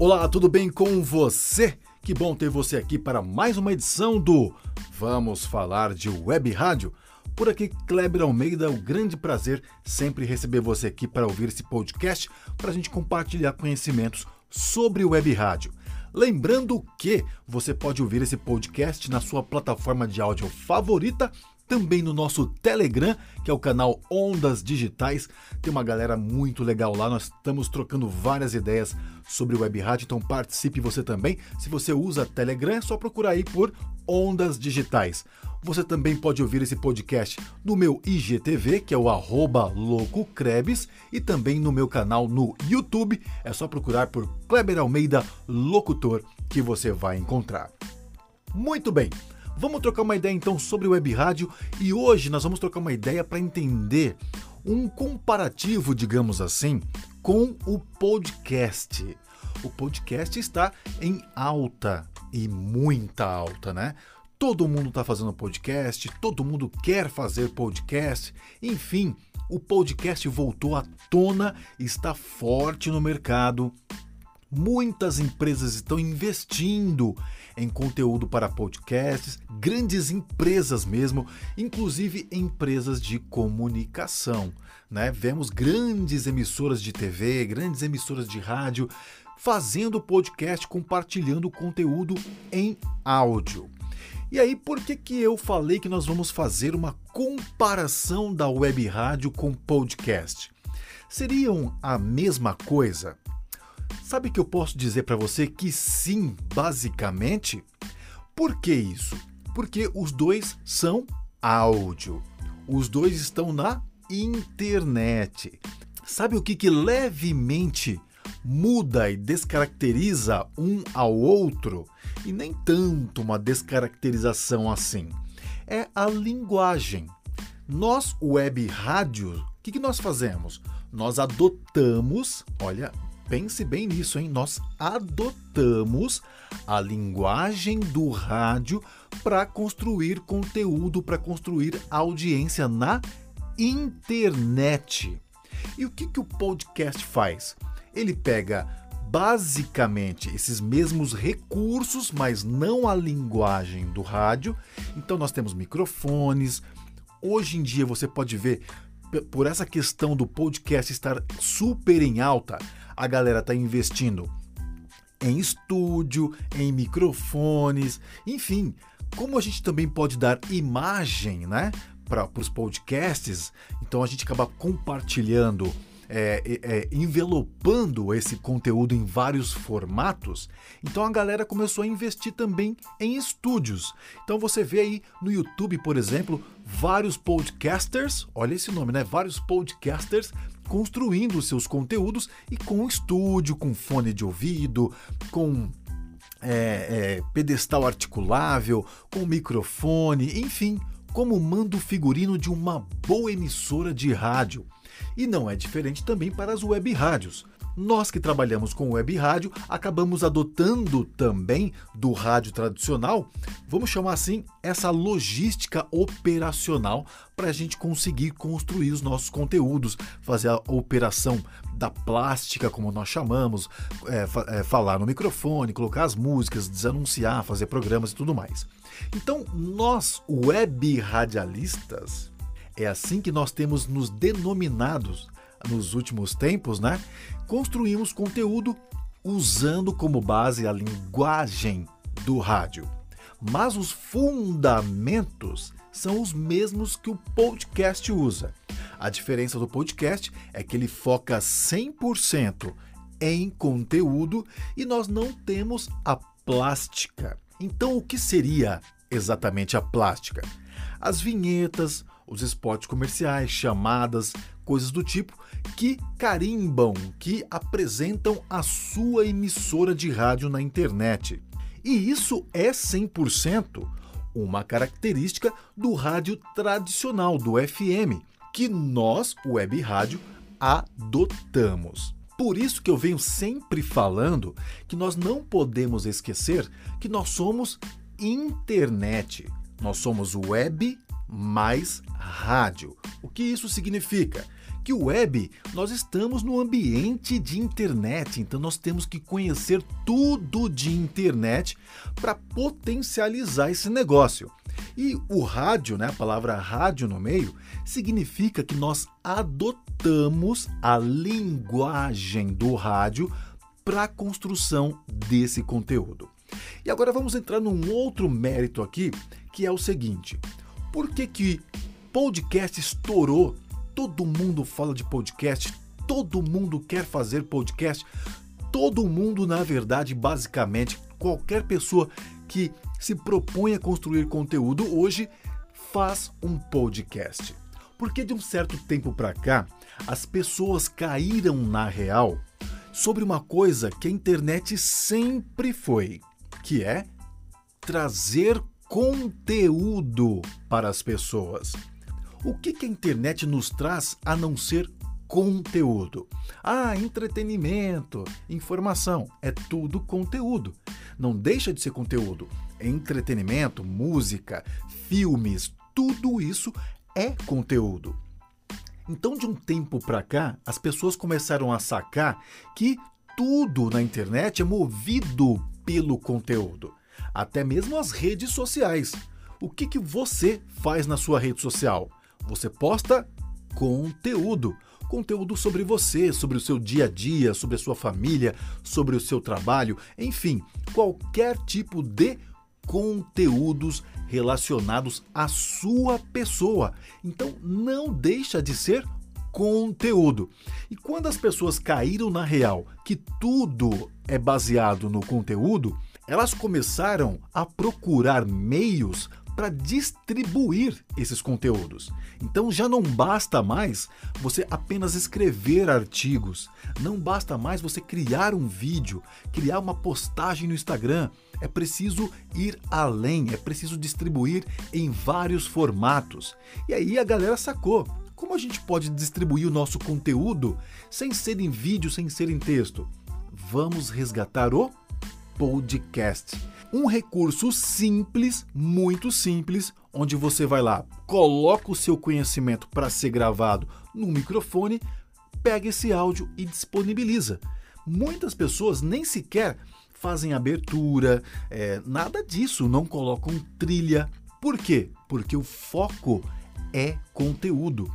Olá, tudo bem com você? Que bom ter você aqui para mais uma edição do Vamos Falar de Web Rádio. Por aqui, Kleber Almeida, é um grande prazer sempre receber você aqui para ouvir esse podcast, para a gente compartilhar conhecimentos sobre web rádio. Lembrando que você pode ouvir esse podcast na sua plataforma de áudio favorita também no nosso Telegram, que é o canal Ondas Digitais. Tem uma galera muito legal lá, nós estamos trocando várias ideias sobre o web rádio, então participe você também. Se você usa Telegram, é só procurar aí por Ondas Digitais. Você também pode ouvir esse podcast no meu IGTV, que é o arroba LocoCrebs, e também no meu canal no YouTube. É só procurar por Kleber Almeida Locutor que você vai encontrar. Muito bem, Vamos trocar uma ideia então sobre web rádio e hoje nós vamos trocar uma ideia para entender um comparativo, digamos assim, com o podcast. O podcast está em alta e muita alta, né? Todo mundo está fazendo podcast, todo mundo quer fazer podcast, enfim, o podcast voltou à tona, está forte no mercado. Muitas empresas estão investindo em conteúdo para podcasts, grandes empresas mesmo, inclusive empresas de comunicação. Né? Vemos grandes emissoras de TV, grandes emissoras de rádio fazendo podcast, compartilhando conteúdo em áudio. E aí, por que, que eu falei que nós vamos fazer uma comparação da web rádio com podcast? Seriam a mesma coisa? Sabe que eu posso dizer para você que sim, basicamente? Por que isso? Porque os dois são áudio. Os dois estão na internet. Sabe o que, que levemente muda e descaracteriza um ao outro? E nem tanto uma descaracterização assim. É a linguagem. Nós, web rádio, o que, que nós fazemos? Nós adotamos, olha, pense bem nisso, hein? Nós adotamos a linguagem do rádio para construir conteúdo, para construir audiência na internet. E o que, que o podcast faz? Ele pega basicamente esses mesmos recursos, mas não a linguagem do rádio. Então nós temos microfones. Hoje em dia você pode ver por essa questão do podcast estar super em alta, a galera está investindo em estúdio, em microfones, enfim. Como a gente também pode dar imagem, né, para os podcasts, então a gente acaba compartilhando é, é, envelopando esse conteúdo em vários formatos, então a galera começou a investir também em estúdios. Então você vê aí no YouTube, por exemplo, vários podcasters, olha esse nome, né? Vários podcasters construindo seus conteúdos e com estúdio, com fone de ouvido, com é, é, pedestal articulável, com microfone, enfim, como manda o figurino de uma boa emissora de rádio. E não é diferente também para as web rádios. Nós que trabalhamos com web rádio acabamos adotando também do rádio tradicional, vamos chamar assim, essa logística operacional para a gente conseguir construir os nossos conteúdos, fazer a operação da plástica, como nós chamamos, é, é, falar no microfone, colocar as músicas, desanunciar, fazer programas e tudo mais. Então, nós, web radialistas, é assim que nós temos nos denominados nos últimos tempos, né? Construímos conteúdo usando como base a linguagem do rádio. Mas os fundamentos são os mesmos que o podcast usa. A diferença do podcast é que ele foca 100% em conteúdo e nós não temos a plástica. Então, o que seria exatamente a plástica? As vinhetas, os spots comerciais, chamadas, coisas do tipo que carimbam, que apresentam a sua emissora de rádio na internet. E isso é 100% uma característica do rádio tradicional, do FM, que nós, web rádio, adotamos. Por isso que eu venho sempre falando que nós não podemos esquecer que nós somos internet. Nós somos web mais rádio. O que isso significa? Que o web, nós estamos no ambiente de internet, então nós temos que conhecer tudo de internet para potencializar esse negócio. E o rádio, né, a palavra rádio no meio, significa que nós adotamos a linguagem do rádio para a construção desse conteúdo. E agora vamos entrar num outro mérito aqui, que é o seguinte: por que, que podcast estourou? Todo mundo fala de podcast, todo mundo quer fazer podcast, todo mundo, na verdade, basicamente, qualquer pessoa que se propõe a construir conteúdo hoje faz um podcast. Porque de um certo tempo para cá, as pessoas caíram na real sobre uma coisa que a internet sempre foi, que é trazer conteúdo para as pessoas. O que, que a internet nos traz a não ser conteúdo? Ah, entretenimento, informação, é tudo conteúdo. Não deixa de ser conteúdo. Entretenimento, música, filmes, tudo isso é conteúdo. Então, de um tempo para cá, as pessoas começaram a sacar que tudo na internet é movido pelo conteúdo até mesmo as redes sociais. O que, que você faz na sua rede social? Você posta conteúdo. Conteúdo sobre você, sobre o seu dia a dia, sobre a sua família, sobre o seu trabalho, enfim, qualquer tipo de conteúdos relacionados à sua pessoa. Então não deixa de ser conteúdo. E quando as pessoas caíram na real que tudo é baseado no conteúdo, elas começaram a procurar meios para distribuir esses conteúdos. Então já não basta mais você apenas escrever artigos, não basta mais você criar um vídeo, criar uma postagem no Instagram. É preciso ir além, é preciso distribuir em vários formatos. E aí a galera sacou. Como a gente pode distribuir o nosso conteúdo sem ser em vídeo, sem ser em texto? Vamos resgatar o podcast. Um recurso simples, muito simples, onde você vai lá, coloca o seu conhecimento para ser gravado no microfone, pega esse áudio e disponibiliza. Muitas pessoas nem sequer fazem abertura, é, nada disso, não colocam trilha. Por quê? Porque o foco é conteúdo.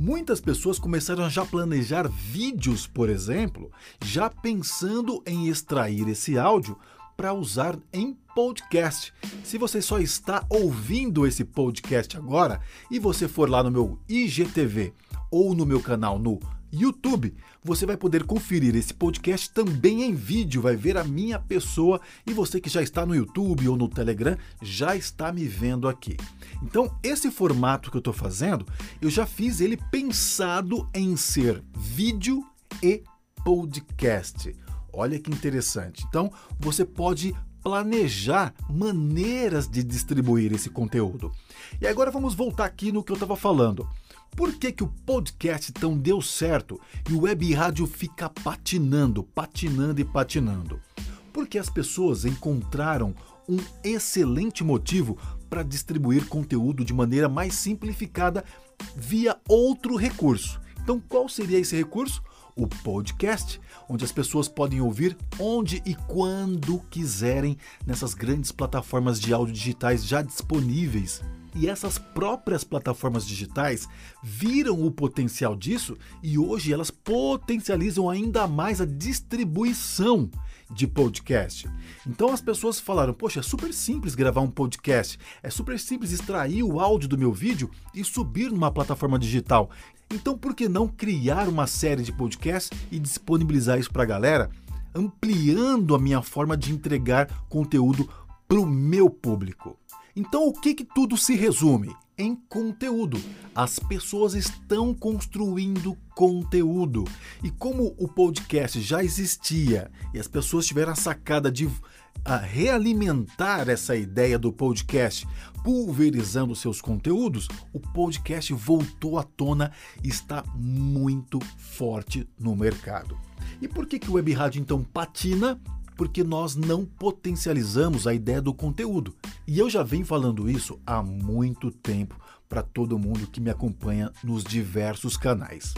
Muitas pessoas começaram a já planejar vídeos, por exemplo, já pensando em extrair esse áudio para usar em podcast. Se você só está ouvindo esse podcast agora e você for lá no meu IGTV ou no meu canal no YouTube, você vai poder conferir esse podcast também em vídeo, vai ver a minha pessoa e você que já está no YouTube ou no Telegram já está me vendo aqui. Então, esse formato que eu estou fazendo, eu já fiz ele pensado em ser vídeo e podcast. Olha que interessante. Então, você pode planejar maneiras de distribuir esse conteúdo. E agora vamos voltar aqui no que eu estava falando. Por que, que o podcast tão deu certo e o web rádio fica patinando, patinando e patinando? Porque as pessoas encontraram um excelente motivo para distribuir conteúdo de maneira mais simplificada via outro recurso. Então, qual seria esse recurso? O podcast, onde as pessoas podem ouvir onde e quando quiserem nessas grandes plataformas de áudio digitais já disponíveis. E essas próprias plataformas digitais viram o potencial disso e hoje elas potencializam ainda mais a distribuição de podcast. Então as pessoas falaram: Poxa, é super simples gravar um podcast, é super simples extrair o áudio do meu vídeo e subir numa plataforma digital. Então por que não criar uma série de podcasts e disponibilizar isso para a galera, ampliando a minha forma de entregar conteúdo para o meu público? Então, o que, que tudo se resume? Em conteúdo. As pessoas estão construindo conteúdo. E como o podcast já existia e as pessoas tiveram a sacada de a realimentar essa ideia do podcast, pulverizando seus conteúdos, o podcast voltou à tona e está muito forte no mercado. E por que, que o Web Rádio então patina? porque nós não potencializamos a ideia do conteúdo. E eu já venho falando isso há muito tempo para todo mundo que me acompanha nos diversos canais.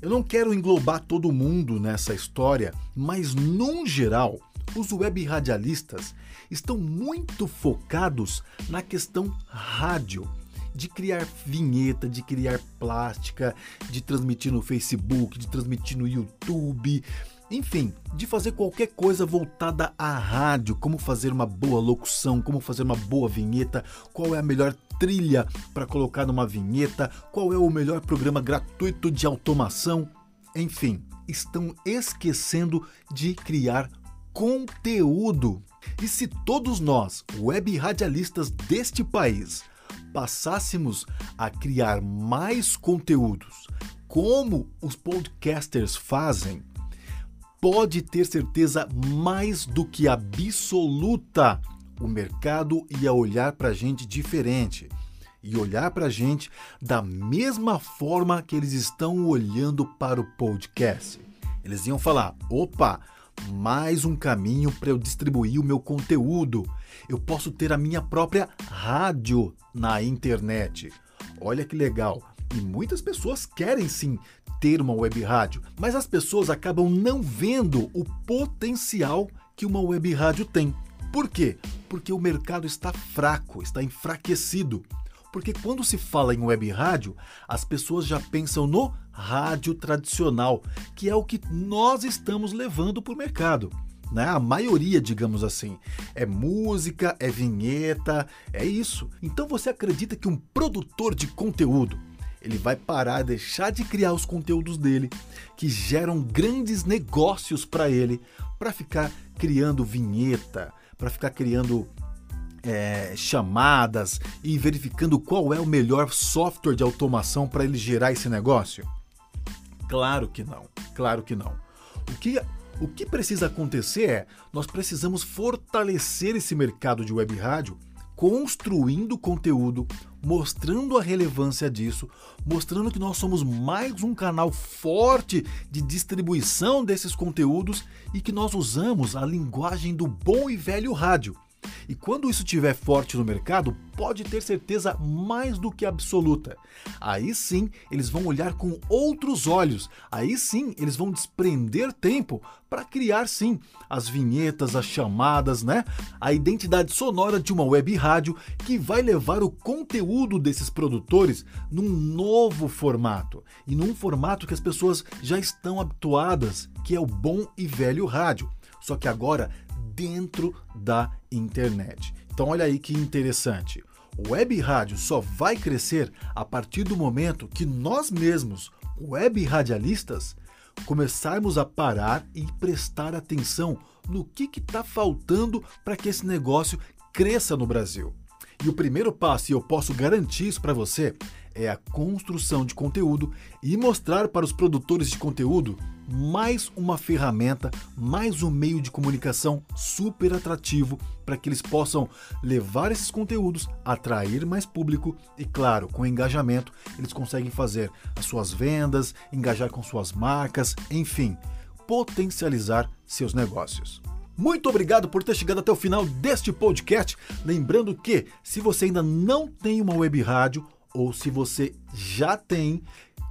Eu não quero englobar todo mundo nessa história, mas num geral, os web radialistas estão muito focados na questão rádio, de criar vinheta, de criar plástica, de transmitir no Facebook, de transmitir no YouTube, enfim, de fazer qualquer coisa voltada à rádio, como fazer uma boa locução, como fazer uma boa vinheta, qual é a melhor trilha para colocar numa vinheta, qual é o melhor programa gratuito de automação, enfim, estão esquecendo de criar conteúdo. E se todos nós, web radialistas deste país, passássemos a criar mais conteúdos, como os podcasters fazem, pode ter certeza mais do que absoluta, o mercado ia olhar para a gente diferente e olhar para a gente da mesma forma que eles estão olhando para o podcast. Eles iam falar: opa, mais um caminho para eu distribuir o meu conteúdo. Eu posso ter a minha própria rádio na internet. Olha que legal. E muitas pessoas querem sim ter uma web rádio, mas as pessoas acabam não vendo o potencial que uma web rádio tem. Por quê? Porque o mercado está fraco, está enfraquecido. Porque quando se fala em web rádio, as pessoas já pensam no rádio tradicional, que é o que nós estamos levando para o mercado. Né? A maioria, digamos assim, é música, é vinheta, é isso. Então você acredita que um produtor de conteúdo ele vai parar, deixar de criar os conteúdos dele, que geram grandes negócios para ele, para ficar criando vinheta, para ficar criando é, chamadas e verificando qual é o melhor software de automação para ele gerar esse negócio? Claro que não, claro que não. O que, o que precisa acontecer é nós precisamos fortalecer esse mercado de web rádio construindo conteúdo, mostrando a relevância disso, mostrando que nós somos mais um canal forte de distribuição desses conteúdos e que nós usamos a linguagem do bom e velho rádio e quando isso estiver forte no mercado, pode ter certeza mais do que absoluta. Aí sim, eles vão olhar com outros olhos. Aí sim, eles vão desprender tempo para criar sim as vinhetas, as chamadas, né? A identidade sonora de uma web rádio que vai levar o conteúdo desses produtores num novo formato e num formato que as pessoas já estão habituadas, que é o bom e velho rádio. Só que agora dentro da internet. Então olha aí que interessante. Web rádio só vai crescer a partir do momento que nós mesmos, web radialistas, começarmos a parar e prestar atenção no que está faltando para que esse negócio cresça no Brasil. E o primeiro passo, e eu posso garantir isso para você, é a construção de conteúdo e mostrar para os produtores de conteúdo mais uma ferramenta, mais um meio de comunicação super atrativo para que eles possam levar esses conteúdos, atrair mais público e, claro, com engajamento, eles conseguem fazer as suas vendas, engajar com suas marcas, enfim, potencializar seus negócios. Muito obrigado por ter chegado até o final deste podcast. Lembrando que, se você ainda não tem uma web rádio, ou se você já tem,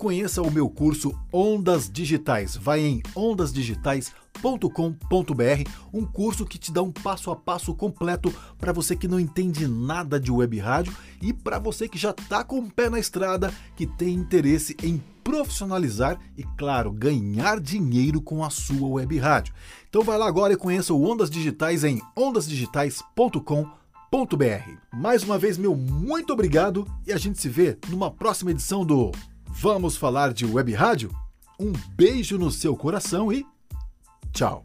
conheça o meu curso Ondas Digitais. Vai em ondasdigitais.com.br, um curso que te dá um passo a passo completo para você que não entende nada de web rádio e para você que já está com o pé na estrada, que tem interesse em profissionalizar e, claro, ganhar dinheiro com a sua web rádio. Então vai lá agora e conheça o Ondas Digitais em ondasdigitais.com.br mais uma vez, meu muito obrigado e a gente se vê numa próxima edição do Vamos Falar de Web Rádio? Um beijo no seu coração e tchau!